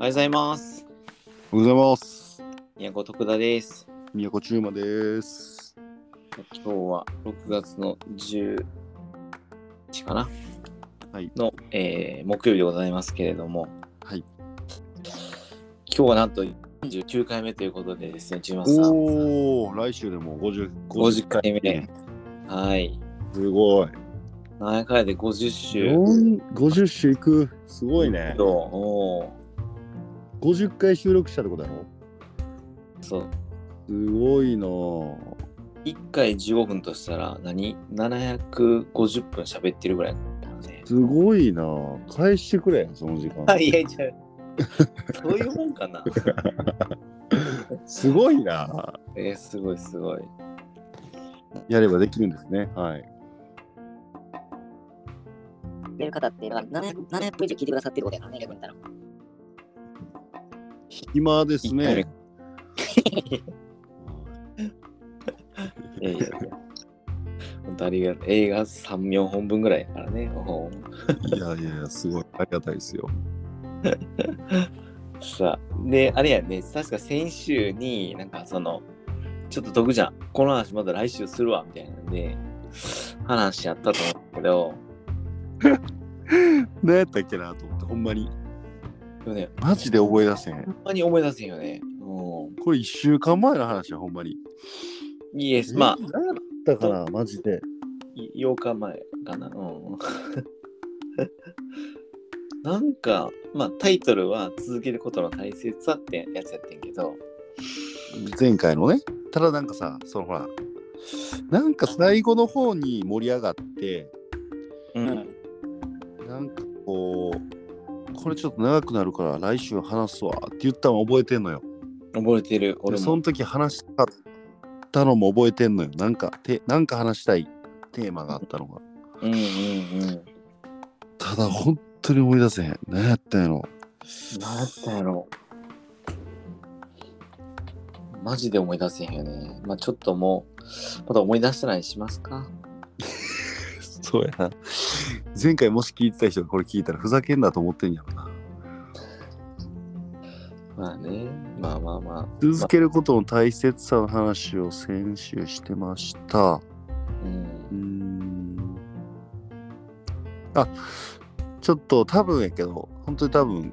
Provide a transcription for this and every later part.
おはようございます。おはようございます。宮古徳田です。宮古中馬です。今日は6月の10日かなはい。の、えー木曜日でございますけれども、はい。今日はなんと49回目ということでですね、中馬さん。おお、来週でも50、50回目。はい。すごい。何やかんやで50週？四50週いく。すごいね。おー50回収録したってことやろ？そう。すごいなぁ1回15分としたら何 ?750 分喋ってるぐらいだね。すごいなぁ返してくれ、その時間。いやいや、そういうもんかな。すごいなぁえー、すごいすごい。やればできるんですね。はい。てる方って、だから700 700分以上聞いてくださってることやからね、逆に言ったら。暇ですね。いやいやいや。本当ありがとう。映画3、4本分ぐらいやからね。いやいやいや、すごい。ありがたいですよ。さあ、で、あれやね、確か先週になんかその、ちょっと得じゃん。この話まだ来週するわ、みたいなんで、話やったと思うけど、何やったっけなと思って、ほんまに。でもね、マジで覚え出せん。ほんまに思い出せんよね。うこれ1週間前の話や、ほんまに。ん。イエス、まあ、何やったかな、マジで。い8日前かな。うん。なんか、まあタイトルは続けることの大切さってやつやってんけど、前回のね。ただなんかさ、そのほら、なんか最後の方に盛り上がって、うん。なんかこう、これちょっと長くなるから来週話すわって言ったの覚えてんのよ。覚えてる。で俺も。その時話したたのも覚えてんのよ。なんか、てなんか話したいテーマがあったのが。うんうんうん。ただ本当に思い出せへん。何やったんやろ。何やったんやろマジで思い出せへんよね。まあちょっともう、また思い出したらにしますか。そうやな。前回もし聞いてた人がこれ聞いたらふざけんなと思ってんやろな。まあね。まあまあまあ。続けることの大切さの話を先週してました。うん。あ、ちょっと多分やけど、本当に多分、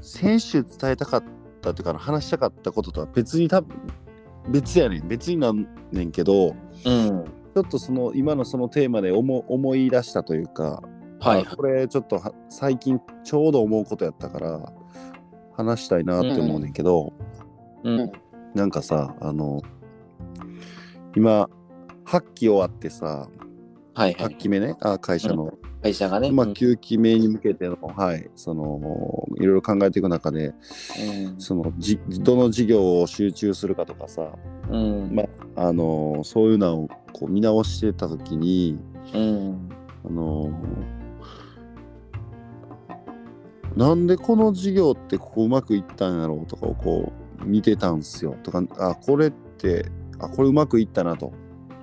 先週伝えたかったというか、話したかったこととは別に多分、別やねん。別になんねんけど、うん。ちょっとその今のそのテーマで思思い出したというか、はいあこれちょっとは最近ちょうど思うことやったから話したいなって思うねんけど、うん。なんかさあの今8期終わってさ8はいはい。期目ねあ会社の、会社がね。まあ、うん9期目に向けての、はいそのいろいろ考えていく中でうんそのじどの事業を集中するかとかさうん。まあのそういうのをこう見直してた時にうん。あのなんでこの事業ってここうまくいったんやろうとかをこう見てたんすよとかあこれってあこれうまくいったなと、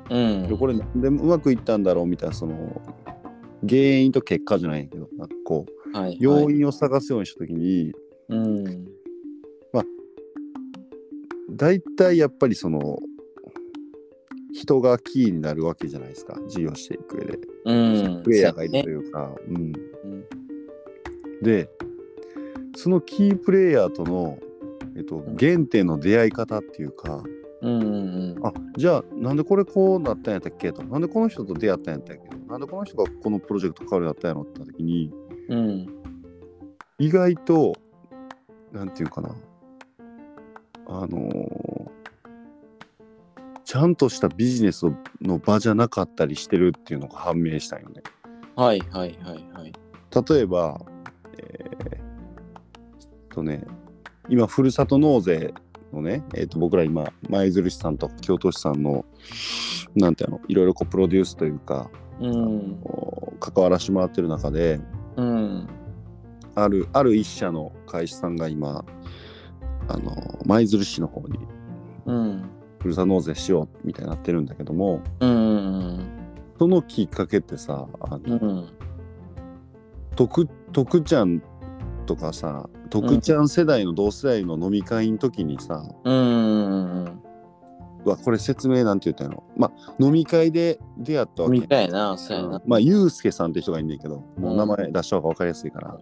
うん。でこれでうまくいったんだろうみたいなその原因と結果じゃないけどなんかこうはい、要因を探すようにした時にうん。大体やっぱりその人がキーになるわけじゃないですか事業していく上で。うん。プレイヤーがいるというか、うん、うんでそのキープレイヤーとの、えっと、原点の出会い方っていうか、うんうんあじゃあなんでこれこうなったんやったっけ？となんでこの人と出会ったんやったっけ？なんでこの人がこのプロジェクト変わるようになったんやろってなった時にうん。うん。意外となんていうかなあのーちゃんとしたビジネスの場じゃなかったりしてるっていうのが判明したんよね。はいはいはいはい。例えば、えーとね、今、ふるさと納税のね、えー、と僕ら今、舞鶴市さんと京都市さんの、なんていうの、いろいろこうプロデュースというか、うん。関わらしてもらってる中で、うん。ある、ある一社の会社さんが今、あの舞鶴市の方にうん。ふるさと納税しようみたいになってるんだけども、うん。そのきっかけってさ、あのうん。徳徳ちゃんとかさ徳ちゃん世代の同世代の飲み会の時にさ、うん。うん。うん。うわこれ説明なんて言ったんやろ。まあ飲み会で出会ったわけみたいな、そうやな。まあゆうすけさんって人がいんねんけどもう名前出した方が分かりやすいから、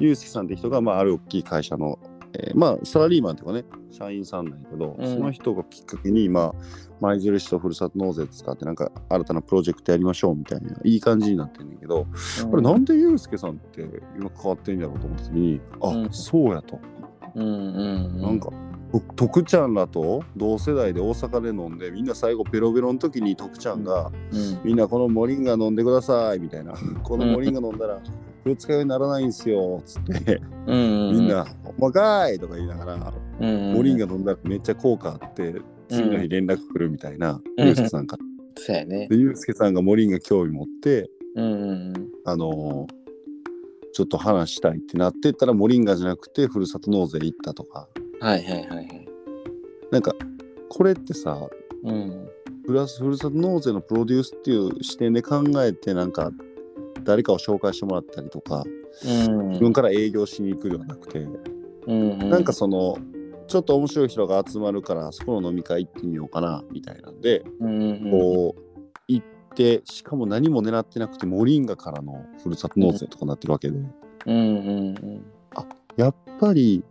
ゆうすけさんって人が、まあ、ある大きい会社の、えーまあサラリーマンっていうかね社員さんなんやけど、うん。その人がきっかけにまあ舞印とふるさと納税使ってなんか新たなプロジェクトやりましょうみたいないい感じになってんねんけど、これなんでゆうすけさんって今変わってんやろうと思った時にあ、うん。そうやと、うんうんうん。なんかと徳ちゃんらと同世代で大阪で飲んでみんな最後ベロベロの時に徳ちゃんが、うん、みんなこのモリンガ飲んでくださいみたいな。このモリンガ飲んだら二日酔いにならないんすよつって。うんうん、みんな「おまかい!」とか言いながら、モリンガ飲んだらめっちゃ効果あって次の日連絡来るみたいな、うんユうスケさんから。そうやねで。ユうスケさんがモリンガ興味持ってあのーちょっと話したいってなってったらモリンガじゃなくてふるさと納税行ったとか。はいはいはいはい。なんかこれってさうん。プラスふるさと納税のプロデュースっていう視点で考えてなんか誰かを紹介してもらったりとかうん。自分から営業しに行くではなくて、うんうん、なんかそのちょっと面白い人が集まるからそこの飲み会行ってみようかなみたいなんで、うんうん、こう行ってしかも何も狙ってなくてモリンガからのふるさと納税とかなってるわけで、うんうんうん。やっぱり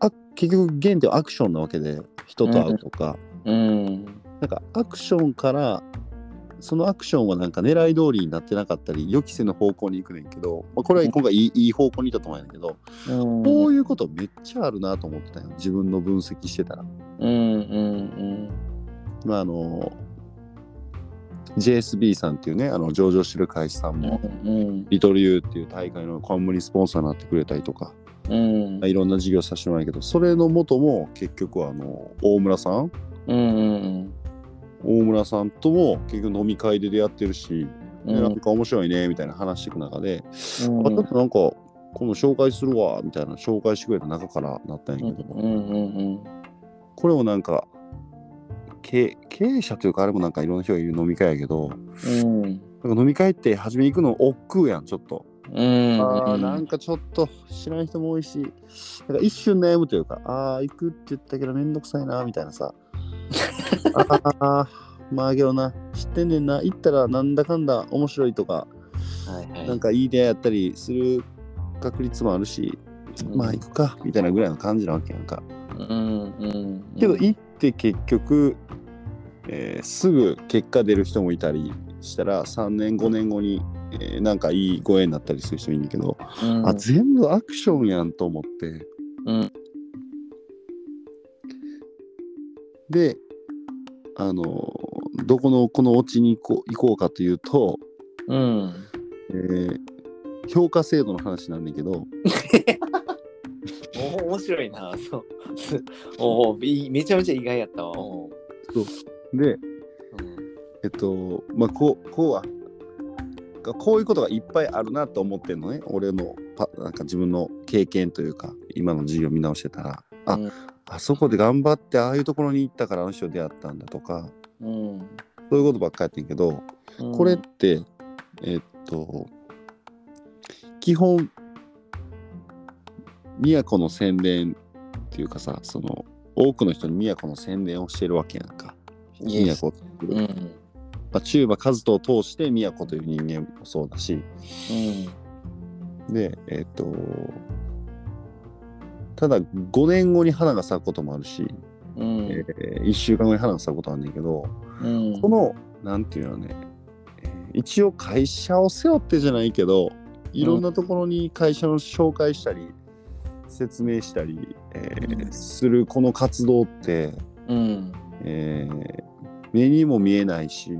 あ結局原点はアクションなわけで人と会うとか、うん。なんかアクションからそのアクションはなんか狙い通りになってなかったり予期せぬ方向に行くねんけど、まあ、これは今回いいいい方向に行ったと思うんやけど、うん、こういうことめっちゃあるなと思ってたよ自分の分析してたら。うんうんまああの JSB さんっていうねあの上場してる会社さんうん。も、うんリトルユーっていう大会の冠スポンサーになってくれたりとか、うん。いろんな事業させてもらうけどそれの元も結局はあの大村さんうんうん大村さんとも結局飲み会で出会ってるし、うん。でなんか面白いねみたいな話していく中で、うんあちょっとなんか今度紹介するわみたいな紹介してくれた中からなったんやけど、これもなんか経経営者というかあれもなんかいろんな人がいる飲み会やけどうん。なんか飲み会って初めに行くの億劫やんちょっと、うん。あーなんかちょっと知らん人も多いしなんか一瞬悩むというかああ行くって言ったけどめんどくさいなみたいなさああまあけどな知ってんねんな行ったらなんだかんだ面白いとかはいはい。なんかいい出会いやったりする確率もあるし、うんまあ行くかみたいなぐらいの感じなわけやんか。うんうん。けど行って結局、えーすぐ結果出る人もいたりしたら3年5年後に、えーなんかいいご縁になったりする人いるんだけど、うん、あ全部アクションやんと思ってうんであのーどこのこのオチに行こう行こうかというと、うん。えー評価制度の話なんだけど、お面白いな。そう。おおめちゃめちゃ意外やったわ。おで、うんえっと、まあ、こう、こうは、こういうことがいっぱいあるなと思ってんのね。俺のパ、なんか自分の経験というか、今の授業見直してたら、あ、うんあそこで頑張ってああいうところに行ったからあの人と出会ったんだとか、うんそういうことばっかりやってんけど、うん。これって、えっと、基本、都の宣伝っていうかさ、その、多くの人に都の宣伝をしてるわけやんか。都っていう。うん。まあ、中馬和人を通して都という人間もそうだし。でえっ、とただ5年後に花が咲くこともあるし、うん。え1週間後に花が咲くことあるんだけど、うん。このなんていうのね、えー一応会社を背負ってじゃないけどいろんなところに会社の紹介したり、説明したり、えーうん。するこの活動って、うん。えー目にも見えないし、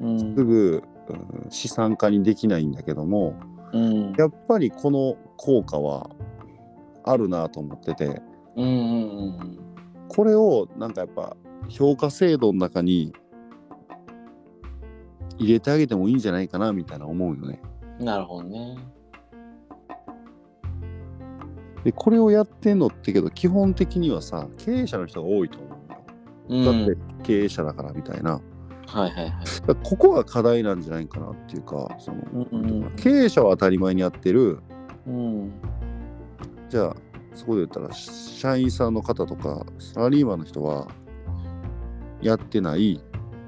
うん。すぐ、うん資産化にできないんだけどもうん。やっぱりこの効果はあるなと思ってて。うんうんこれをなんかやっぱ評価制度の中に入れてあげてもいいんじゃないかなみたいな思うよね。うんなるほどね。でこれをやってんのってけど基本的にはさ経営者の人が多いと思うよ。うん。だって経営者だからみたいな。はいはいはい。ここが課題なんじゃないかなっていうかその、うんうん。経営者は当たり前にやってる。うんじゃあそこで言ったら社員さんの方とかサラリーマンの人はやってない。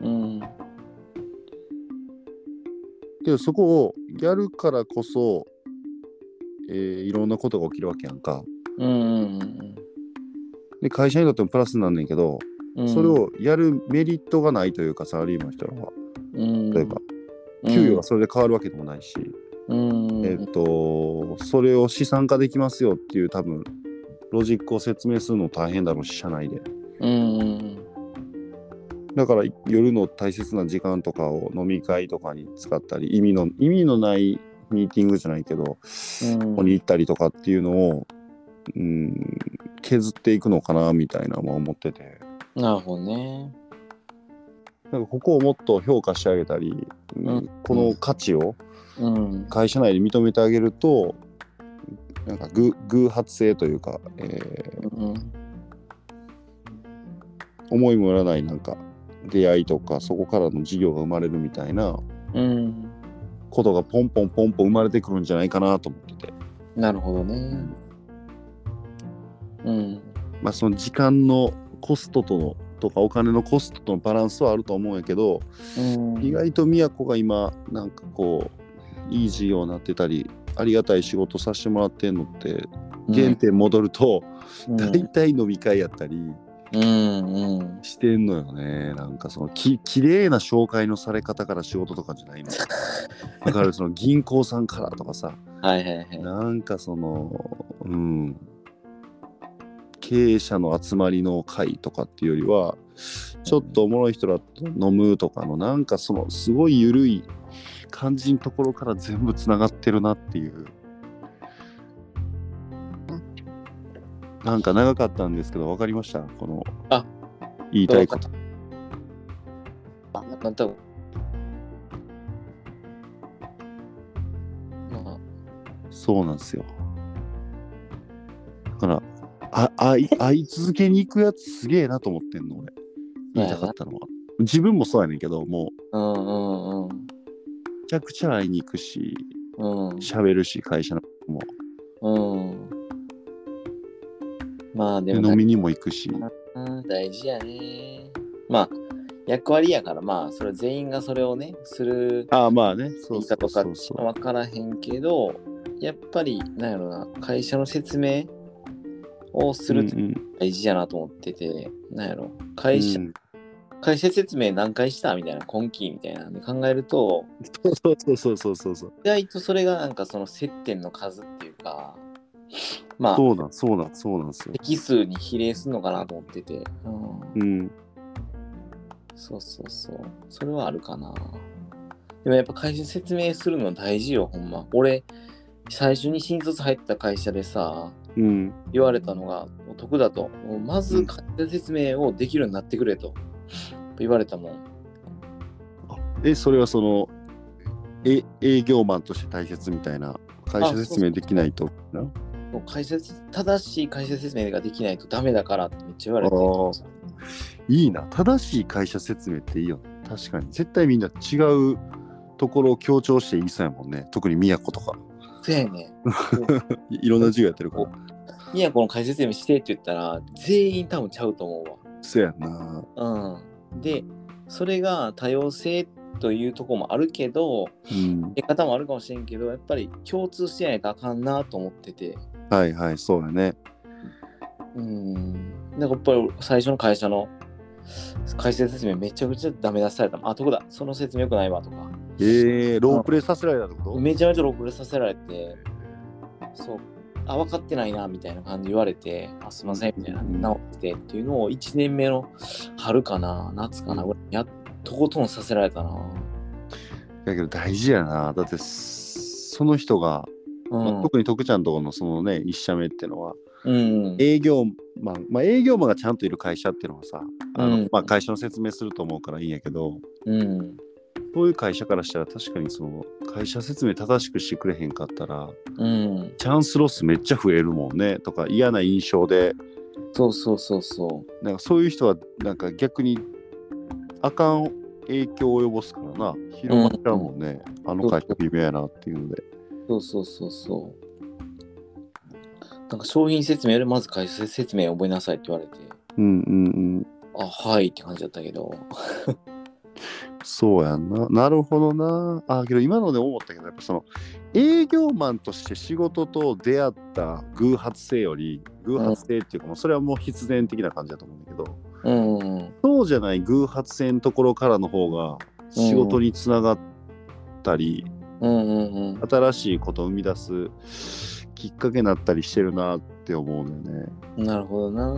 うん。けどそこをやるからこそ、えーいろんなことが起きるわけやんか。うんうんで会社にとってもプラスになんねんけど、うん。それをやるメリットがないというかサラリーマンの人らは。うん、例えば給与がそれで変わるわけでもないし、うん、えっとそれを資産化できますよっていう多分ロジックを説明するの大変だろうし社内でうんうんだから夜の大切な時間とかを飲み会とかに使ったり意味の意味のないミーティングじゃないけどうん。ここに行ったりとかっていうのを、うん、削っていくのかなみたいなのは思っててなるほどね。なんかここをもっと評価してあげたり、うんうんこの価値をうん。会社内で認めてあげるとなんか偶偶発性というか、えーうん思いもよらないなんか出会いとかそこからの事業が生まれるみたいなうん。ことがポンポンポンポン生まれてくるんじゃないかなと思ってて、なるほどね。うん。まあ、その時間のコストとのとかお金のコストとのバランスはあると思うんやけど、うん。意外と宮古が今なんかこういい事業になってたりありがたい仕事させてもらってんのって原点戻ると、うん。大体飲み会やったりうんうん。してんのよね。なんかそのき綺麗な紹介のされ方から仕事とかじゃないのだ からその銀行さんからとかさ。はいはいはい。なんかそのうん。経営者の集まりの会とかっていうよりはちょっとおもろい人らと飲むとかのなんかそのすごい緩い感じのところから全部つながってるなっていう。なんか長かったんですけど分かりました？このあ言いたいこと。あ、なんと。まあ、そうなんですよ。だからあ会い会い続けに行くやつすげえなと思ってんの俺。言いたかったのは。自分もそうやねんけどもう。うんうんうん。めちゃくちゃ会いに行くしうん。喋るし会社のもうん。まあでもで飲みにも行くしうん大事やね。まあ、役割やから、まあ、それ全員がそれをね、するああまあねそいうそうそうそ分からへんけど、やっぱり、なんやろな、会社の説明をする大事やなと思ってて、なんやろ、うん会社、うん会社説明何回したみたいな、今期みたいなんで考えると、そうそうそうそうそうそう意外とそれがなんかその接点の数っていうか、まあ、そうなんそうなんそうなんですよ席数に比例するのかなと思ってて、うん、うんそうそうそう。それはあるかな。でもやっぱ会社説明するの大事よ、ほんま。俺、最初に新卒入った会社でさ、うん言われたのが、お得だと。まずうん会社説明をできるようになってくれと。言われたもん。えそれはそのえ営業マンとして大切みたいな会社説明できないと？なもう会社説正しい会社説明ができないとダメだからってめっちゃ言われていいな。正しい会社説明っていいよ確かに。絶対みんな違うところを強調して言いそうやもんね。特に宮古とか。そうやね。い いろんな授業やってるから。いや、この会社説明してって言ったら、全員多分ちゃうと思うわ。そうやんなうん。で、それが多様性というところもあるけど、うん出方もあるかもしれんけど、やっぱり共通してないとあかんなと思ってて。はいはいそうやねうん。なんかやっぱり最初の会社の会社説明めちゃくちゃダメ出された。あ、どこだ？その説明よくないわとか。えー、ロープレイさせられたってこと？めちゃめちゃロープレさせられて、そう。あ、分かってないなみたいな感じで言われて、あ、すいませんみたいな、うん直ってっていうのを1年目の春かな、夏かな、俺やっとことんさせられたな。だけど大事やなだってその人が、うん。まあ特に徳ちゃんとこのそのね一社目っていうのはうん。営業マン、まあ、営業マンがちゃんといる会社っていうのはさあの、うんまあ、会社の説明すると思うからいいんやけどうん。そういう会社からしたら確かにその会社説明正しくしてくれへんかったらうん。チャンスロスめっちゃ増えるもんねとか嫌な印象でそうそうそうそなんかそういう人はなんか逆にあかん影響を及ぼすからな広まっちゃうもんね、あの会社微妙やなっていうのでう。そうそうそうそう。なんか商品説明よりまず会社説明を覚えなさいって言われて、うんうんうん。あ、はいって感じだったけど。そうやんな。なるほどな。あ、けど今ので思ったけど、やっぱその営業マンとして仕事と出会った偶発性より、偶発性っていうか、もうそれはもう必然的な感じだと思うんだけど、うんうんそうじゃない偶発性のところからの方が仕事につながったり、うんうん新しいことを生み出すきっかけになったりしてるなって思うんだよね。うん。なるほどな。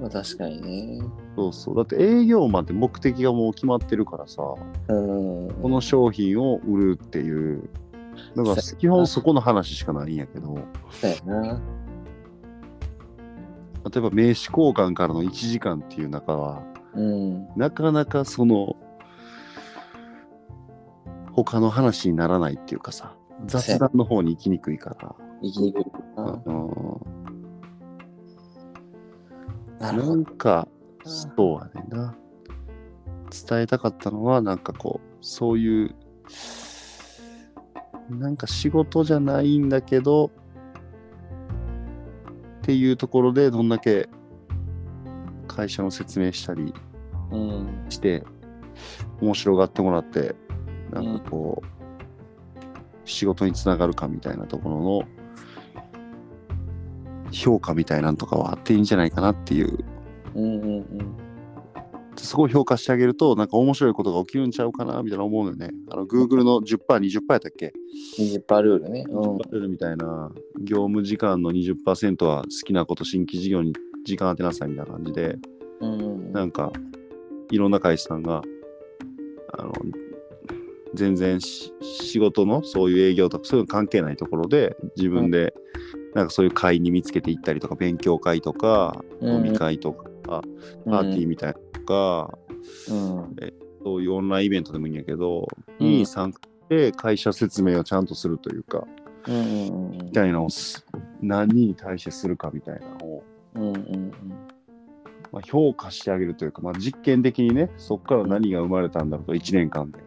まあ確かにね。そうそう。だって営業マンって目的がもう決まってるからさ、うん。この商品を売るっていう、だから基本そこの話しかないんやけど、そうやな。例えば名刺交換からの1時間っていう中は、うん。なかなかその、他の話にならないっていうかさ、雑談の方に行きにくいから。生きにくいな。うんななるほど。んか、そうやねんな。伝えたかったのは、なんかこう、そういう、なんか仕事じゃないんだけど、っていうところで、どんだけ会社の説明したりうん。して、面白がってもらって、なんかこう、仕事につながるかみたいなところの、評価みたいなんとかはあっていいんじゃないかなっていううんうんうん。すごい評価してあげると、なんか面白いことが起きるんちゃうかなみたいな思うのよね。あの、Google の10%、20%やったっけ？20%ルールね。うん。?20% ルールみたいな、業務時間の20%は好きなこと、新規事業に時間当てなさいみたいな感じで、うん。なんか、いろんな会社さんが、あの、全然し仕事のそういう営業とかそういうの関係ないところで自分でなんかそういう会に見つけていったりとか勉強会とかうん飲み会とかパーティーみたいなのとかうん。そういうオンラインイベントでもいいんやけど、うんに参加して会社説明をちゃんとするというか、みたいなのをす何人に対してするかみたいなのを、うんうんまあ、評価してあげるというか、まあ、実験的にね、そこから何が生まれたんだろうと、1年間で。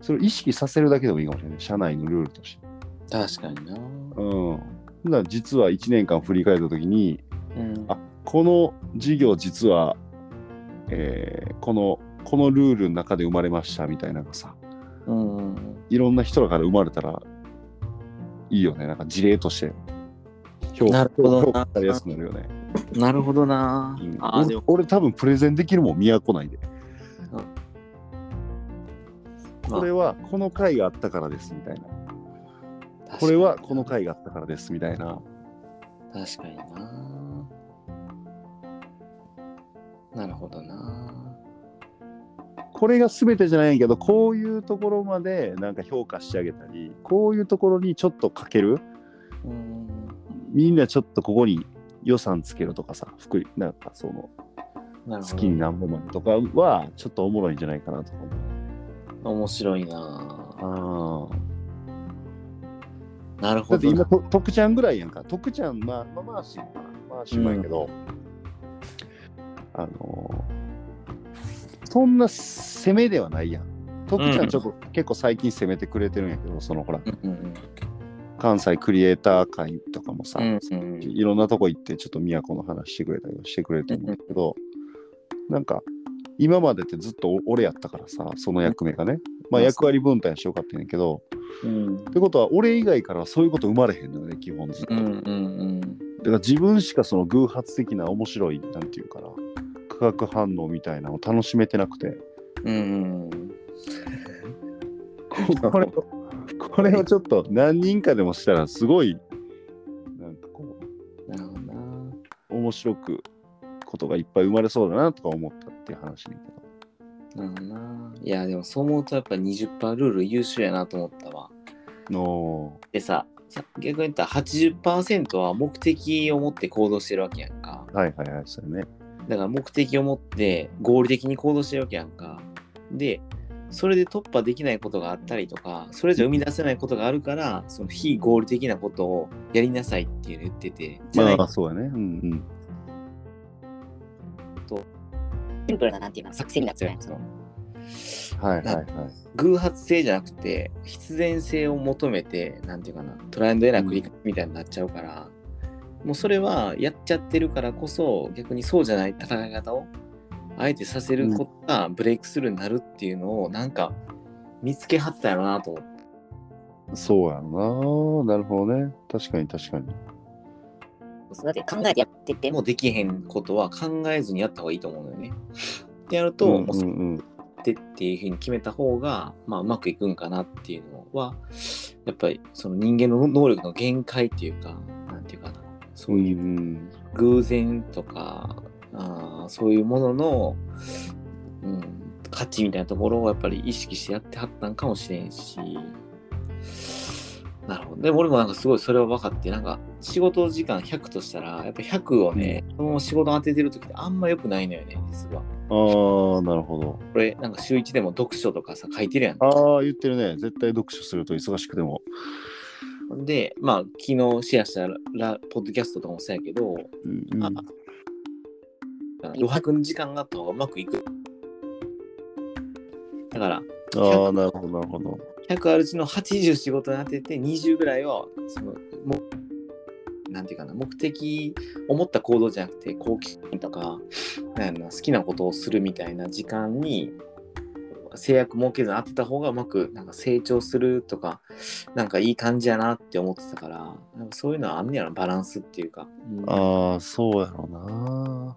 それを意識させるだけでもいいかもしれない。社内のルールとして。確かにな。うん。だから実は1年間振り返ったときに、うんあこの事業実は、えーこの、このルールの中で生まれましたみたいなのがさ、うんうんいろんな人から生まれたらいいよね。なんか事例として。評なるほどな評価されやすくなるよね。うん。なるほどなうん。ああ、でも、俺俺多分プレゼンできるもん、都内で。まあこれはこの回があったからですみたいな。これはこの回があったからですみたいな。確かにな。なるほどな。これが全てじゃないけど、こういうところまでなんか評価してあげたり、こういうところにちょっとかける。うん。みんなちょっとここに予算つけるとかさ、福利なんかその。月に何本までとかはちょっとおもろいんじゃないかなとか思う。面白いな。ああ。なるほどな。だって今、と徳ちゃんぐらいやんか。徳ちゃん、まあ、まあ、まあし、まあしまいけど、あのーそんな攻めではないやん。徳ちゃんちょっと、結構最近攻めてくれてるんやけど、そのほら、うんうん関西クリエイター会とかもさ、うんうんいろんなとこ行って、ちょっと都の話してくれたりはしてくれてるんだけど、なんか、今までってずっと俺やったからさ、その役目がね。まあ役割分担してよかったんやけど、うんってことは俺以外からはそういうこと生まれへんのよね、基本ずっと。うんうんだから自分しかその偶発的な面白い、なんていうかな、化学反応みたいなのを楽しめてなくて、うんうんここれを、これをちょっと何人かでもしたらすごい、なんかこなるほどな。う、面白くことがいっぱい生まれそうだなとか思ったっていう話ねんけど。なるほどな。いや、でもそう思うとやっぱ20%ルール優秀やなと思ったわ。のでさ、さ逆に言ったら80%は目的を持って行動してるわけやんか。はいはいはい、そうよね。だから目的を持って合理的に行動してるわけやんか。で、それで突破できないことがあったりとか、それじゃ生み出せないことがあるから、その非合理的なことをやりなさいっていうの言ってて、じゃないまあ、そうやね。うんうん。シンプルな、なんていうか、作戦になっちゃう。そのはいはいはい。偶発性じゃなくて必然性を求めてなんていうかなトライアンドエラー繰り返しみたいになっちゃうから、もうそれはやっちゃってるからこそ逆にそうじゃない戦い方をあえてさせることがブレイクスルーになるっていうのをなんか見つけはったやろなと思ってそうやろな。なるほどね。確かに確かに。そうだって考えてやってても、できへんことは考えずにやった方がいいと思うのよね。ってやると、うんもうんうん。ってっていうふうに決めた方が、まあ、うまくいくんかなっていうのはやっぱりその人間の能力の限界っていうかなんていうかなそういううん偶然とか、あーそういうものの、うん、価値みたいなところをやっぱり意識してやってはったんかもしれんしなるほどでも俺もなんかすごいそれは分かってなんか仕事時間100としたらやっぱ100をねその仕事当ててる時ってあんま良くないのよね実は。ああ、なるほど。これなんか週1でも読書とかさ書いてるやん。ああ、言ってるね。絶対読書すると忙しくても。で、まあ、昨日シェアしたラポッドキャストとかもそうやけど、うんう余白の時間があった方がうまくいく。だから、ああ、なるほど、なるほど。100あるうちの80仕事に当てて、20ぐらいは、その、もなんていうかな、目的を持った行動じゃなくて、好奇心とか、なん好きなことをするみたいな時間に、制約設けずに当てた方がうまくなんか成長するとか、なんかいい感じやなって思ってたから、なんかそういうのはあんねやろ、バランスっていうか。うんああ、そうやろな。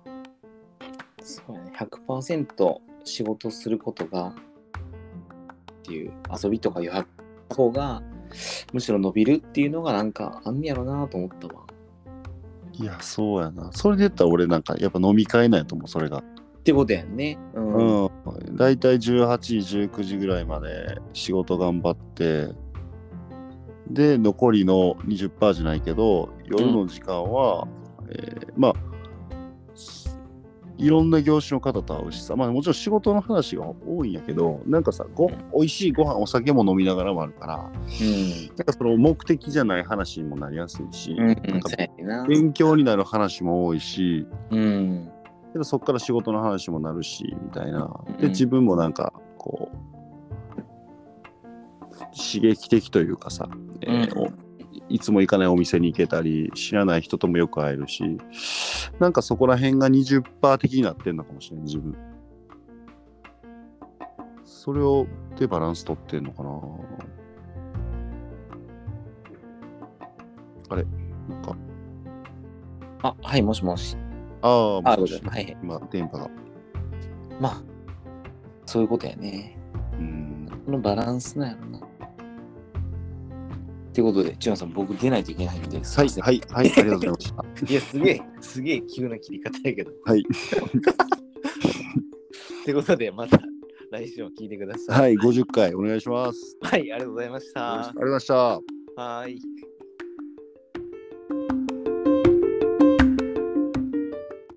そうやね、100%仕事することがっていう遊びとか余白の方がむしろ伸びるっていうのがなんかあんねやろなと思ったわ。いや、そうやな。それで言ったら俺なんかやっぱ飲み会なんやと思う、それが。ってことやんね。うん。うん。だいたい18時、19時ぐらいまで仕事頑張って、で、残りの20%じゃないけど、夜の時間は、えーまあ、いろんな業種の方と会うしさ、まあもちろん仕事の話が多いんやけど、なんかさ、ご美味しいご飯、お酒も飲みながらもあるから、なんかその目的じゃない話にもなりやすいし、うん。勉強になる話も多いし、うん。けどそこから仕事の話もなるしみたいな。うん。で自分もなんかこう刺激的というかさ、えーいつも行かないお店に行けたり知らない人ともよく会えるしなんかそこら辺が20%的になってんのかもしれない自分それをでバランス取ってんのかなあれ？なんか？あ、はい、もしもし。あああ、もしもしはいはい。今電波がまあ、そういうことやね。うんこのバランスなんやろな。ってことで、千葉さん、僕出ないといけないんで、すはいはいはいありがとうございました いや、すげえ、すげえ急な切り方やけど。はい。ってことで、また来週も聞いてください。はい、50回お願いします。はい、ありがとうございましたありがとう。ございました。はい。